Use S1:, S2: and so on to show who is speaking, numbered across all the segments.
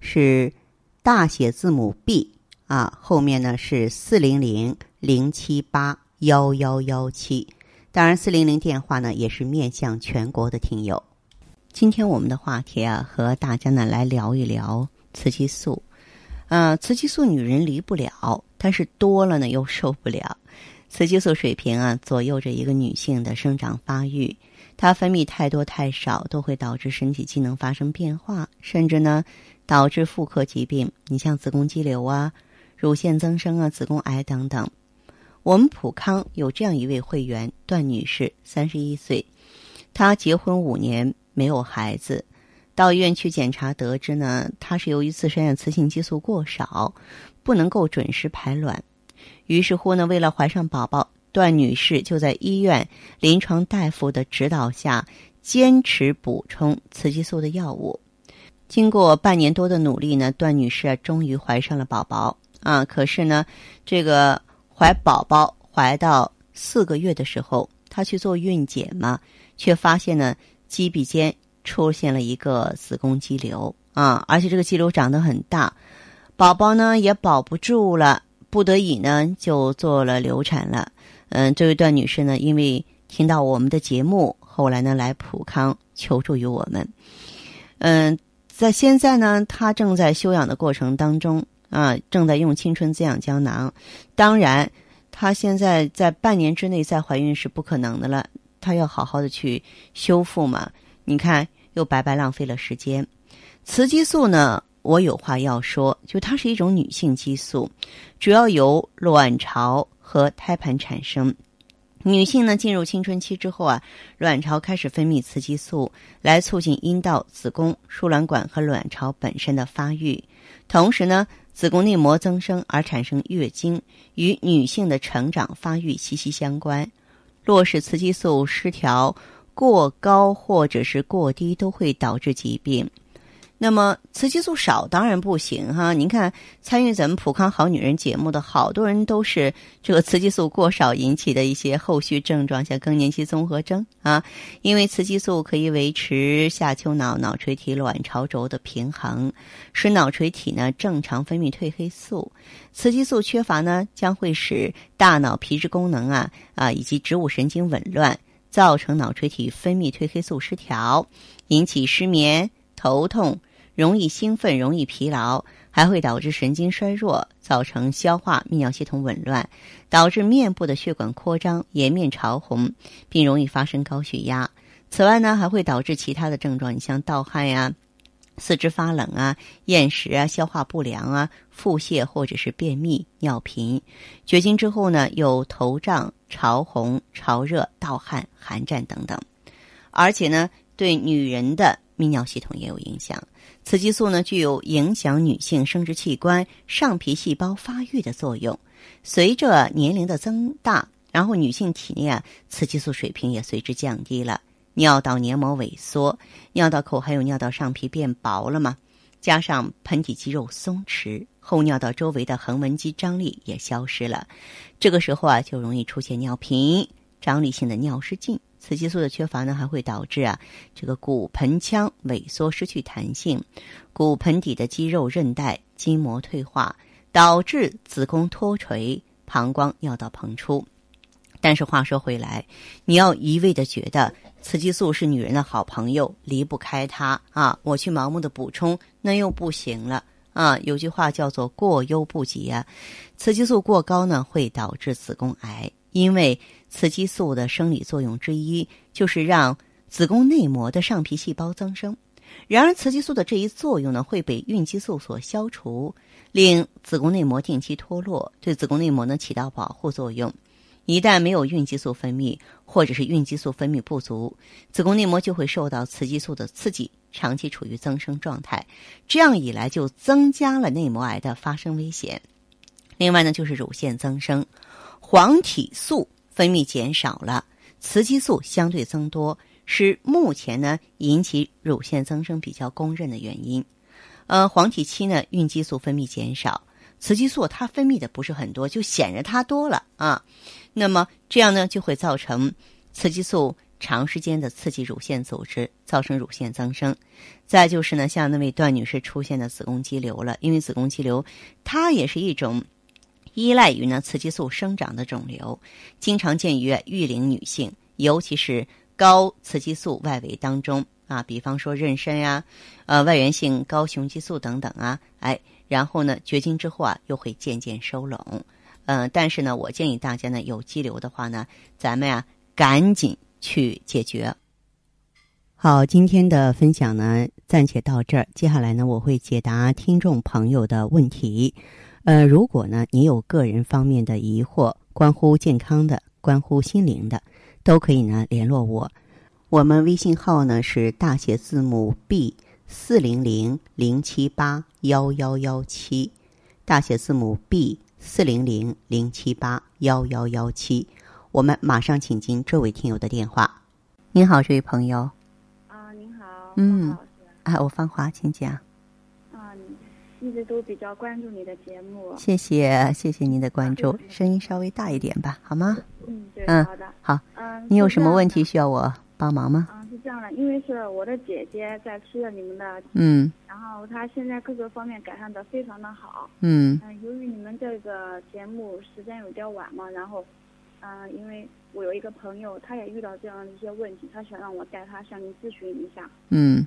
S1: 是大写字母 B 啊，后面呢是四零零零七八幺幺幺七。当然，四零零电话呢也是面向全国的听友。今天我们的话题啊，和大家呢来聊一聊雌激素。呃，雌激素女人离不了，但是多了呢又受不了。雌激素水平啊，左右着一个女性的生长发育。它分泌太多太少，都会导致身体机能发生变化，甚至呢导致妇科疾病。你像子宫肌瘤啊、乳腺增生啊、子宫癌等等。我们普康有这样一位会员段女士，三十一岁，她结婚五年。没有孩子，到医院去检查，得知呢，她是由于自身的雌性激素过少，不能够准时排卵。于是乎呢，为了怀上宝宝，段女士就在医院临床大夫的指导下，坚持补充雌激素的药物。经过半年多的努力呢，段女士终于怀上了宝宝啊！可是呢，这个怀宝宝怀到四个月的时候，她去做孕检嘛，却发现呢。肌壁间出现了一个子宫肌瘤啊，而且这个肌瘤长得很大，宝宝呢也保不住了，不得已呢就做了流产了。嗯，这位段女士呢，因为听到我们的节目，后来呢来普康求助于我们。嗯，在现在呢，她正在休养的过程当中啊，正在用青春滋养胶囊。当然，她现在在半年之内再怀孕是不可能的了。她要好好的去修复嘛？你看，又白白浪费了时间。雌激素呢，我有话要说，就它是一种女性激素，主要由卵巢和胎盘产生。女性呢，进入青春期之后啊，卵巢开始分泌雌激素，来促进阴道、子宫、输卵管和卵巢本身的发育。同时呢，子宫内膜增生而产生月经，与女性的成长发育息息相关。若是雌激素失调过高或者是过低，都会导致疾病。那么雌激素少当然不行哈。您看参与咱们普康好女人节目的好多人都是这个雌激素过少引起的一些后续症状，像更年期综合征啊。因为雌激素可以维持下丘脑脑垂体卵巢轴的平衡，使脑垂体呢正常分泌褪黑素。雌激素缺乏呢，将会使大脑皮质功能啊啊以及植物神经紊乱，造成脑垂体分泌褪黑素失调，引起失眠、头痛。容易兴奋，容易疲劳，还会导致神经衰弱，造成消化、泌尿系统紊乱，导致面部的血管扩张、颜面潮红，并容易发生高血压。此外呢，还会导致其他的症状，你像盗汗呀、四肢发冷啊、厌食啊、消化不良啊、腹泻或者是便秘、尿频。绝经之后呢，有头胀、潮红、潮热、盗汗、寒战等等，而且呢，对女人的泌尿系统也有影响。雌激素呢，具有影响女性生殖器官上皮细胞发育的作用。随着年龄的增大，然后女性体内啊，雌激素水平也随之降低了。尿道黏膜萎缩，尿道口还有尿道上皮变薄了嘛？加上盆底肌肉松弛，后尿道周围的横纹肌张力也消失了。这个时候啊，就容易出现尿频、张力性的尿失禁。雌激素的缺乏呢，还会导致啊，这个骨盆腔萎缩、失去弹性，骨盆底的肌肉、韧带、筋膜退化，导致子宫脱垂、膀胱、尿道膨出。但是话说回来，你要一味的觉得雌激素是女人的好朋友，离不开它啊，我去盲目的补充，那又不行了啊。有句话叫做“过犹不及”啊，雌激素过高呢，会导致子宫癌。因为雌激素的生理作用之一就是让子宫内膜的上皮细胞增生，然而雌激素的这一作用呢会被孕激素所消除，令子宫内膜定期脱落，对子宫内膜呢起到保护作用。一旦没有孕激素分泌，或者是孕激素分泌不足，子宫内膜就会受到雌激素的刺激，长期处于增生状态，这样一来就增加了内膜癌的发生危险。另外呢，就是乳腺增生，黄体素分泌减少了，雌激素相对增多，是目前呢引起乳腺增生比较公认的原因。呃，黄体期呢，孕激素分泌减少，雌激素它分泌的不是很多，就显着它多了啊。那么这样呢，就会造成雌激素长时间的刺激乳腺组织，造成乳腺增生。再就是呢，像那位段女士出现的子宫肌瘤了，因为子宫肌瘤它也是一种。依赖于呢雌激素生长的肿瘤，经常见于育龄女性，尤其是高雌激素外围当中啊，比方说妊娠呀，呃外源性高雄激素等等啊，哎，然后呢绝经之后啊又会渐渐收拢，嗯，但是呢我建议大家呢有肌瘤的话呢，咱们呀赶紧去解决。好，今天的分享呢暂且到这儿，接下来呢我会解答听众朋友的问题。呃，如果呢，你有个人方面的疑惑，关乎健康的、关乎心灵的，都可以呢联络我。我们微信号呢是大写字母 B 四零零零七八幺幺幺七，大写字母 B 四零零零七八幺幺幺七。我们马上请进这位听友的电话。您好，这位朋友。
S2: 啊，您好。
S1: 嗯。啊，我芳华，请讲。
S2: 一直都比较关注你的节目，
S1: 谢谢谢谢您的关注，声音稍微大一点吧，好吗？
S2: 嗯，对，好的，
S1: 好，嗯，你有什么问题需要我帮忙吗？
S2: 嗯，是这样的，因为是我的姐姐在吃了你们的，
S1: 嗯，
S2: 然后她现在各个方面改善的非常的好，
S1: 嗯，
S2: 嗯，由于你们这个节目时间有点晚嘛，然后，嗯，因为我有一个朋友，他也遇到这样的一些问题，他想让我带他向您咨询一下，
S1: 嗯。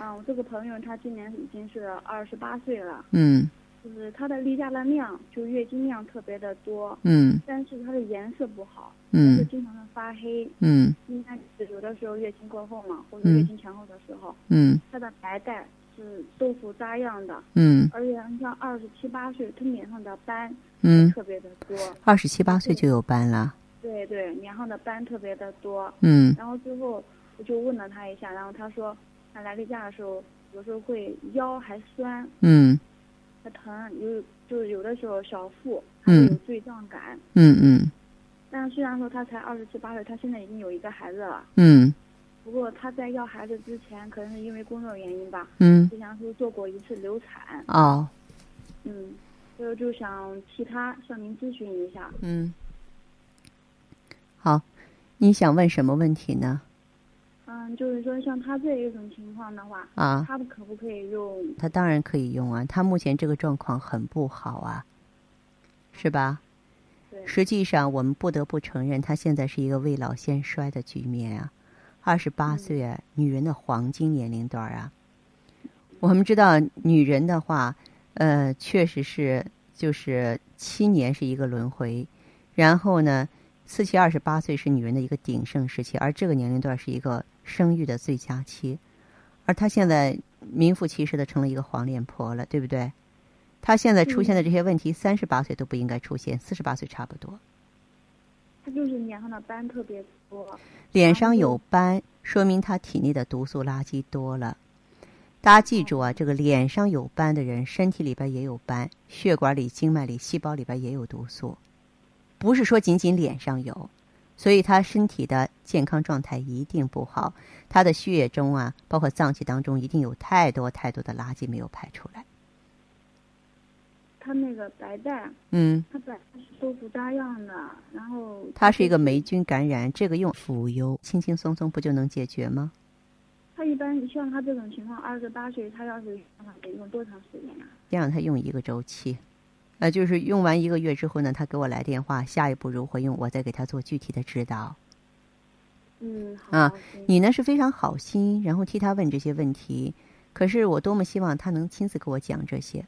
S2: 嗯，我这个朋友她今年已经是二十八岁了。
S1: 嗯。
S2: 就是她的例假的量，就月经量特别的多。
S1: 嗯。
S2: 但是她的颜色不好。
S1: 嗯。
S2: 就经常的发黑。
S1: 嗯。
S2: 应该是有的时候月经过后嘛，或者月经前后的时候。
S1: 嗯。
S2: 她的白带是豆腐渣样的。
S1: 嗯。
S2: 而且你像二十七八岁，她脸上的斑。
S1: 嗯。
S2: 特别的多。
S1: 二十七八岁就有斑了。
S2: 对对，脸上的斑特别的多。
S1: 嗯。
S2: 然后最后我就问了她一下，然后她说。他来例假的时候，有时候会腰还酸，
S1: 嗯，
S2: 还疼，有就是有的时候小腹还有坠胀感，
S1: 嗯嗯。
S2: 但是虽然说他才二十七八岁，他现在已经有一个孩子了，
S1: 嗯。
S2: 不过他在要孩子之前，可能是因为工作原因吧，
S1: 嗯，
S2: 之前是做过一次流产，
S1: 哦，
S2: 嗯，所以就想替他向您咨询一下，
S1: 嗯。好，你想问什么问题呢？
S2: 嗯，就是说像他这一种情况的话，
S1: 啊，
S2: 他可不可以用？
S1: 他当然可以用啊，他目前这个状况很不好啊，是吧？
S2: 对。
S1: 实际上，我们不得不承认，他现在是一个未老先衰的局面啊。二十八岁，啊，女人的黄金年龄段啊。我们知道，女人的话，呃，确实是就是七年是一个轮回，然后呢，四七二十八岁是女人的一个鼎盛时期，而这个年龄段是一个。生育的最佳期，而她现在名副其实的成了一个黄脸婆了，对不对？她现在出现的这些问题，三十八岁都不应该出现，四十八岁差不多。
S2: 她就是脸上的斑特别多。
S1: 脸上有斑，说明她体内的毒素垃圾多了。大家记住啊，这个脸上有斑的人，身体里边也有斑，血管里、经脉里、细胞里边也有毒素，不是说仅仅脸上有。所以他身体的健康状态一定不好，他的血液中啊，包括脏器当中，一定有太多太多的垃圾没有排出来。
S2: 他那个白带，
S1: 嗯，
S2: 他本来是豆腐渣样的，然后
S1: 他是一个霉菌感染，这个用腐优轻轻松松不就能解决吗？
S2: 他一般像他这种情况，二十八岁，他要是得用多长时间呀？
S1: 先让他用一个周期。呃，就是用完一个月之后呢，他给我来电话，下一步如何用，我再给他做具体的指导。
S2: 嗯，
S1: 啊，你呢是非常好心，然后替他问这些问题，可是我多么希望他能亲自给我讲这些。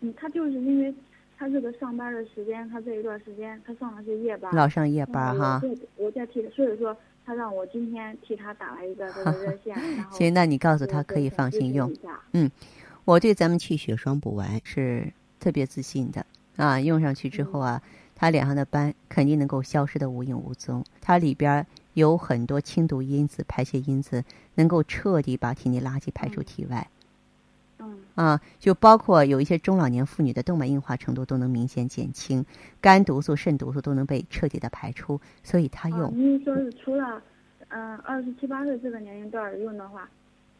S2: 嗯，他就是因为他这个上班的时间，他这一段时间他上的是夜班，
S1: 老上夜班哈。
S2: 我在替，所以说他让我今天替他打了一个这个热线。
S1: 行，那你告诉他可以放心用。嗯，我对咱们气血双补丸是。特别自信的啊，用上去之后啊，它脸上的斑肯定能够消失的无影无踪。它里边有很多清毒因子、排泄因子，能够彻底把体内垃圾排出体外。
S2: 嗯
S1: 啊，就包括有一些中老年妇女的动脉硬化程度都能明显减轻，肝毒素、肾毒素都能被彻底的排出，所以它
S2: 啊，
S1: 用。
S2: 您说是除了嗯二十七八岁这个年龄段儿用的话，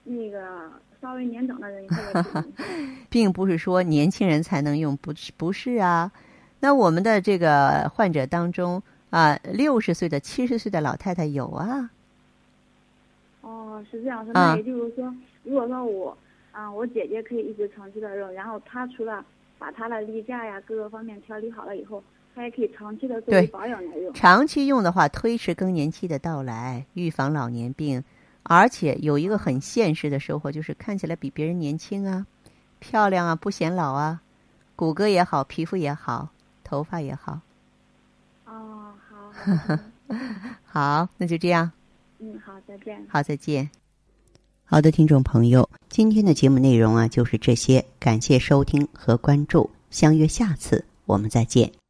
S2: 那个稍微年长的人用？
S1: 并不是说年轻人才能用，不是不是啊。那我们的这个患者当中啊，六十岁的、七十岁的老太太有啊。
S2: 哦，是这样说，
S1: 啊
S2: 那也就是说，如果说我，啊、我姐姐可以一直长期的用，然后她除了把她的例假呀各个方面调理好了以后，她也可以长期的作为保养来用。
S1: 长期用的话，推迟更年期的到来，预防老年病，而且有一个很现实的收获，就是看起来比别人年轻啊，漂亮啊，不显老啊，骨骼也好，皮肤也好，头发也好。
S2: 哦，好，
S1: 好那就这样。
S2: 嗯，好，再见。
S1: 好，再见。好的，听众朋友，今天的节目内容啊就是这些，感谢收听和关注，相约下次我们再见。